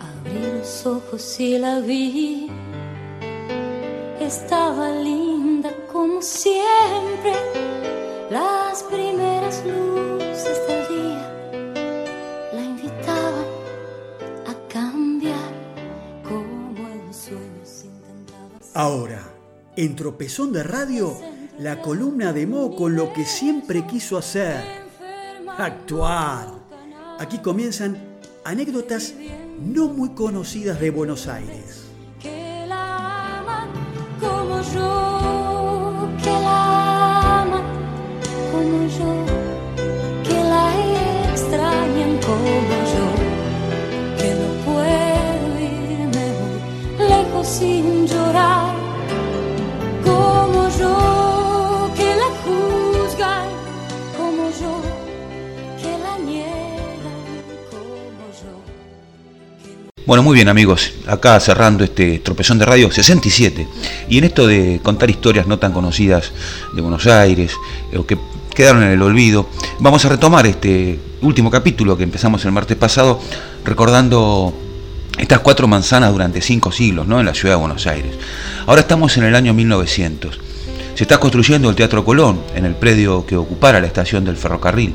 Abrí los ojos y la vi. Estaba linda como siempre. Las primeras luces del día la invitaban a cambiar como el sueño se intentaba. Ahora, en Tropezón de Radio, la columna de Mo con lo que siempre quiso hacer, actuar. Aquí comienzan anécdotas no muy conocidas de Buenos Aires. Bueno, muy bien amigos, acá cerrando este tropezón de radio 67. Y en esto de contar historias no tan conocidas de Buenos Aires o que quedaron en el olvido, vamos a retomar este último capítulo que empezamos el martes pasado recordando estas cuatro manzanas durante cinco siglos ¿no? en la ciudad de Buenos Aires. Ahora estamos en el año 1900. Se está construyendo el Teatro Colón en el predio que ocupara la estación del ferrocarril.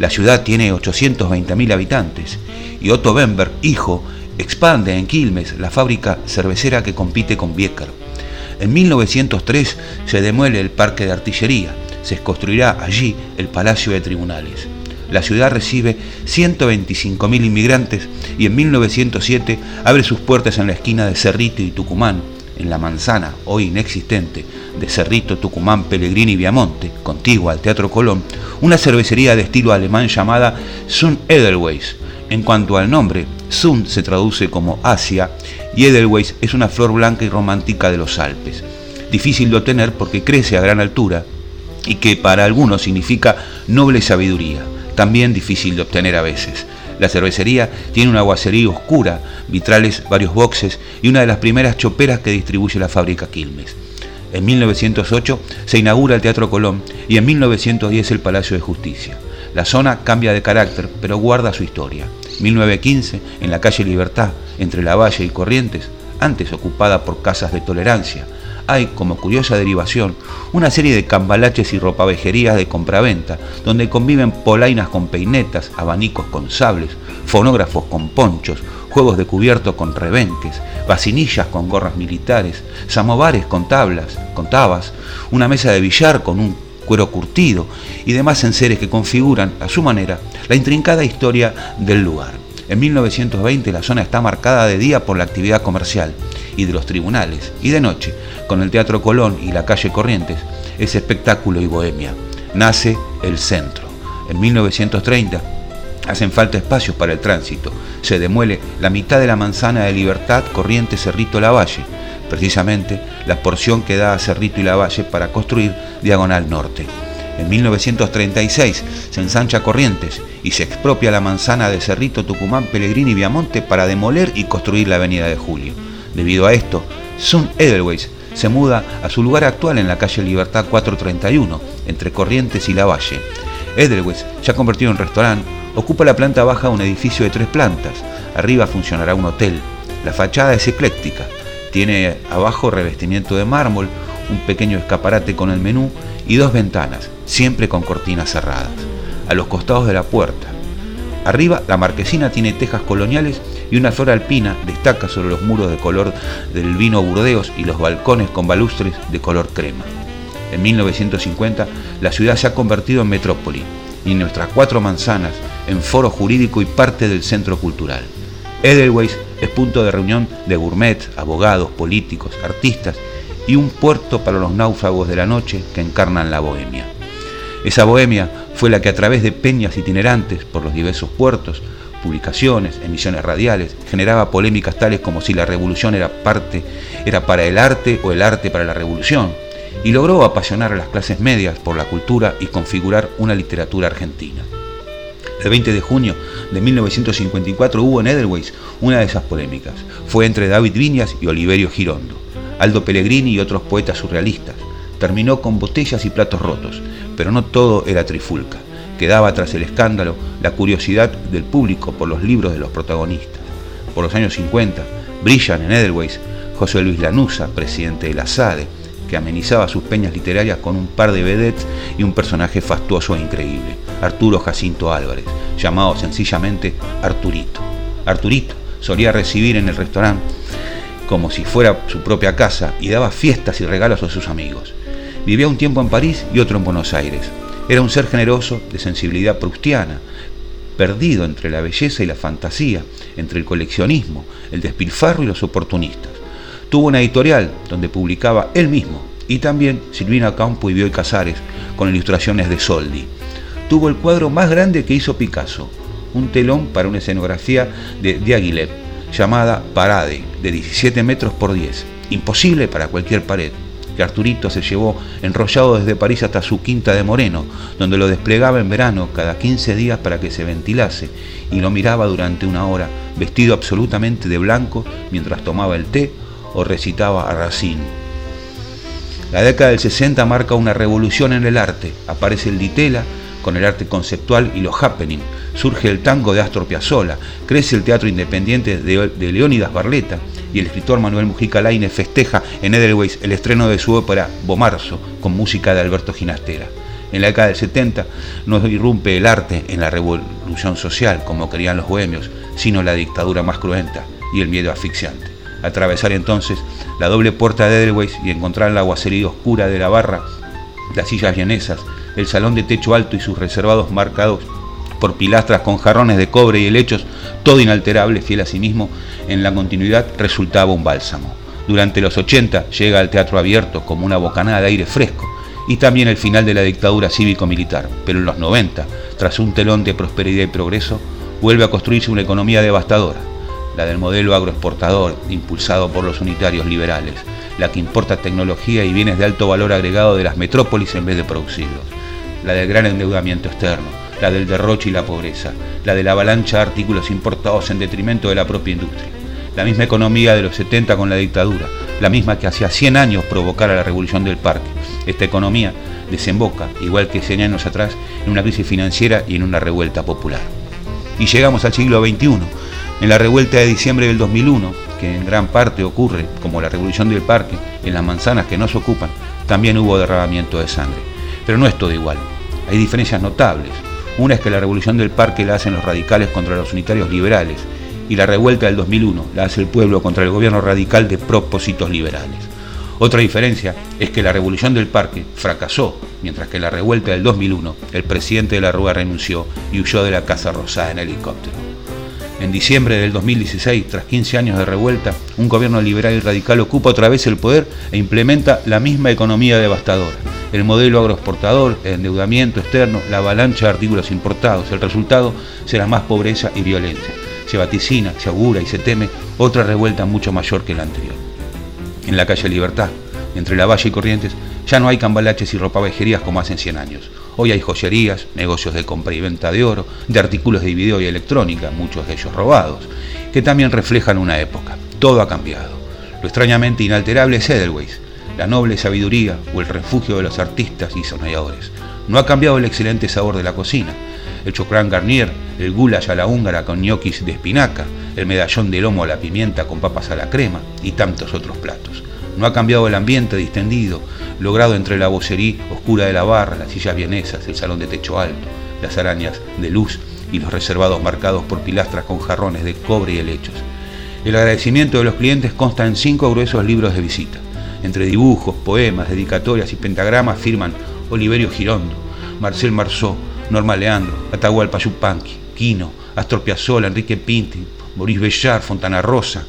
La ciudad tiene 820.000 habitantes y Otto Bemberg, hijo, expande en Quilmes la fábrica cervecera que compite con Biecker. En 1903 se demuele el parque de artillería, se construirá allí el Palacio de Tribunales. La ciudad recibe 125.000 inmigrantes y en 1907 abre sus puertas en la esquina de Cerrito y Tucumán, en la manzana, hoy inexistente, de Cerrito, Tucumán, Pellegrini y Viamonte, contigua al Teatro Colón, una cervecería de estilo alemán llamada Sun Edelweiss. En cuanto al nombre, Sun se traduce como Asia y Edelweiss es una flor blanca y romántica de los Alpes. Difícil de obtener porque crece a gran altura y que para algunos significa noble sabiduría, también difícil de obtener a veces. La cervecería tiene una aguacería oscura, vitrales, varios boxes y una de las primeras choperas que distribuye la fábrica Quilmes. En 1908 se inaugura el Teatro Colón y en 1910 el Palacio de Justicia. La zona cambia de carácter, pero guarda su historia. 1915, en la calle Libertad, entre La Valle y Corrientes, antes ocupada por casas de tolerancia, hay, como curiosa derivación, una serie de cambalaches y ropavejerías de compraventa, donde conviven polainas con peinetas, abanicos con sables, fonógrafos con ponchos, juegos de cubierto con rebenques, vacinillas con gorras militares, samovares con tablas, con tabas, una mesa de billar con un cuero curtido y demás enseres que configuran, a su manera, la intrincada historia del lugar. En 1920 la zona está marcada de día por la actividad comercial y de los tribunales, y de noche, con el Teatro Colón y la calle Corrientes, es espectáculo y bohemia. Nace el centro. En 1930 hacen falta espacios para el tránsito. Se demuele la mitad de la manzana de Libertad Corrientes Cerrito Lavalle, precisamente la porción que da a Cerrito y Lavalle para construir Diagonal Norte. En 1936 se ensancha Corrientes y se expropia la manzana de Cerrito, Tucumán, Pellegrini y Viamonte para demoler y construir la Avenida de Julio. Debido a esto, Sun Edelweiss se muda a su lugar actual en la calle Libertad 431, entre Corrientes y Lavalle. Edelweiss, ya convertido en restaurante, ocupa la planta baja de un edificio de tres plantas. Arriba funcionará un hotel. La fachada es ecléctica. Tiene abajo revestimiento de mármol, un pequeño escaparate con el menú y dos ventanas, siempre con cortinas cerradas. A los costados de la puerta. Arriba la marquesina tiene tejas coloniales y una flor alpina destaca sobre los muros de color del vino Burdeos y los balcones con balustres de color crema. En 1950 la ciudad se ha convertido en metrópoli y nuestras cuatro manzanas en foro jurídico y parte del centro cultural. Edelweiss es punto de reunión de gourmet, abogados, políticos, artistas y un puerto para los náufragos de la noche que encarnan la bohemia. Esa bohemia fue la que a través de peñas itinerantes por los diversos puertos, publicaciones, emisiones radiales, generaba polémicas tales como si la revolución era parte era para el arte o el arte para la revolución, y logró apasionar a las clases medias por la cultura y configurar una literatura argentina. El 20 de junio de 1954 hubo en Edelweiss una de esas polémicas. Fue entre David Viñas y Oliverio Girondo, Aldo Pellegrini y otros poetas surrealistas. Terminó con botellas y platos rotos, pero no todo era trifulca. Quedaba tras el escándalo la curiosidad del público por los libros de los protagonistas. por los años 50, brillan en Edelweiss José Luis Lanusa, presidente de la SADE, que amenizaba sus peñas literarias con un par de vedettes y un personaje fastuoso e increíble, Arturo Jacinto Álvarez, llamado sencillamente Arturito. Arturito solía recibir en el restaurante como si fuera su propia casa y daba fiestas y regalos a sus amigos. Vivía un tiempo en París y otro en Buenos Aires. Era un ser generoso, de sensibilidad prustiana, perdido entre la belleza y la fantasía, entre el coleccionismo, el despilfarro y los oportunistas. Tuvo una editorial donde publicaba él mismo y también Silvina Campo y Bioy Casares con ilustraciones de Soldi. Tuvo el cuadro más grande que hizo Picasso, un telón para una escenografía de Diaghilev llamada Parade, de 17 metros por 10, imposible para cualquier pared, que Arturito se llevó enrollado desde París hasta su quinta de Moreno, donde lo desplegaba en verano cada 15 días para que se ventilase, y lo miraba durante una hora, vestido absolutamente de blanco, mientras tomaba el té o recitaba a Racine. La década del 60 marca una revolución en el arte. Aparece el ditela con el arte conceptual y los happening. Surge el tango de Astor Piazzolla, crece el teatro independiente de, Leónidas Barleta y el escritor Manuel Mujica Laine festeja en Edelweiss el estreno de su ópera Bomarzo con música de Alberto Ginastera. En la década del 70 no irrumpe el arte en la revolución social como querían los bohemios, sino la dictadura más cruenta y el miedo asfixiante atravesar entonces la doble puerta de Edelweiss y encontrar la aguacería oscura de la barra, las sillas vienesas, el salón de techo alto y sus reservados marcados por pilastras con jarrones de cobre y helechos, todo inalterable, fiel a sí mismo, en la continuidad resultaba un bálsamo. Durante los 80 llega al teatro abierto como una bocanada de aire fresco y también el final de la dictadura cívico-militar, pero en los 90, tras un telón de prosperidad y progreso, vuelve a construirse una economía devastadora, la del modelo agroexportador impulsado por los unitarios liberales, la que importa tecnología y bienes de alto valor agregado de las metrópolis en vez de producirlos, la del gran endeudamiento externo, la del derroche y la pobreza, la de la avalancha de artículos importados en detrimento de la propia industria, la misma economía de los 70 con la dictadura, la misma que hacía 100 años provocara la revolución del parque. Esta economía desemboca, igual que 100 años atrás, en una crisis financiera y en una revuelta popular. Y llegamos al siglo XXI, en la revuelta de diciembre del 2001, que en gran parte ocurre, como la revolución del parque, en las manzanas que no se ocupan, también hubo derramamiento de sangre. Pero no es todo igual. Hay diferencias notables. Una es que la revolución del parque la hacen los radicales contra los unitarios liberales y la revuelta del 2001 la hace el pueblo contra el gobierno radical de propósitos liberales. Otra diferencia es que la revolución del parque fracasó, mientras que en la revuelta del 2001 el presidente de la Rúa renunció y huyó de la Casa Rosada en helicóptero. En diciembre del 2016, tras 15 años de revuelta, un gobierno liberal y radical ocupa otra vez el poder e implementa la misma economía devastadora. El modelo agroexportador, el endeudamiento externo, la avalancha de artículos importados. El resultado será más pobreza y violencia. Se vaticina, se augura y se teme otra revuelta mucho mayor que la anterior. En la calle Libertad, entre la Valle y Corrientes, ya no hay cambalaches y ropavejerías como hace 100 años. Hoy hay joyerías, negocios de compra y venta de oro, de artículos de video y electrónica, muchos de ellos robados, que también reflejan una época. Todo ha cambiado. Lo extrañamente inalterable es Edelweiss, la noble sabiduría o el refugio de los artistas y soñadores. No ha cambiado el excelente sabor de la cocina. El chocrán garnier, el goulash a la húngara con ñoquis de espinaca, el medallón de lomo a la pimienta con papas a la crema y tantos otros platos. No ha cambiado el ambiente distendido, logrado entre la vocería oscura de la barra, las sillas vienesas, el salón de techo alto, las arañas de luz y los reservados marcados por pilastras con jarrones de cobre y helechos. El agradecimiento de los clientes consta en cinco gruesos libros de visita. Entre dibujos, poemas, dedicatorias y pentagramas firman Oliverio Girondo, Marcel Marceau, Norma Leandro, Atahualpa Yupanqui, Quino, Astor Piazzolla, Enrique Pinti, Maurice Bellar, Fontana Rosa,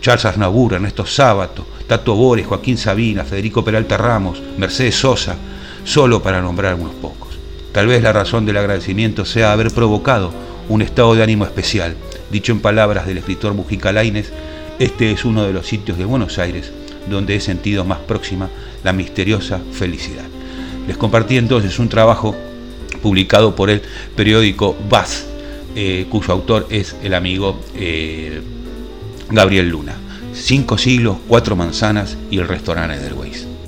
Charles Aznavour, Ernesto Sábato, Tato Bores, Joaquín Sabina, Federico Peralta Ramos, Mercedes Sosa, solo para nombrar unos pocos. Tal vez la razón del agradecimiento sea haber provocado un estado de ánimo especial. Dicho en palabras del escritor Mujica Lainez, este es uno de los sitios de Buenos Aires donde he sentido más próxima la misteriosa felicidad. Les compartí entonces un trabajo publicado por el periódico Baz, eh, cuyo autor es el amigo eh, Gabriel Luna. Cinco siglos, cuatro manzanas y el restaurante Edelweiss.